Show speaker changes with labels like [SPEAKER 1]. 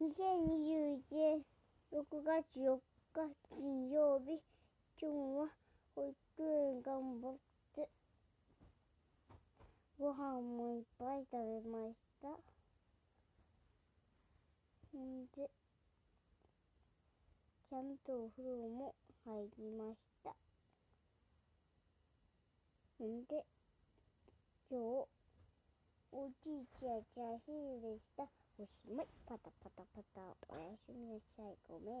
[SPEAKER 1] 2021年6月4日金曜日今日は保育園頑張ってご飯もいっぱい食べました。ほんでちゃんとお風呂も入りました。ほんで今日おじいちゃんちゃんひるでした。おしまいパタパタパタおやすみなさい。ごめん。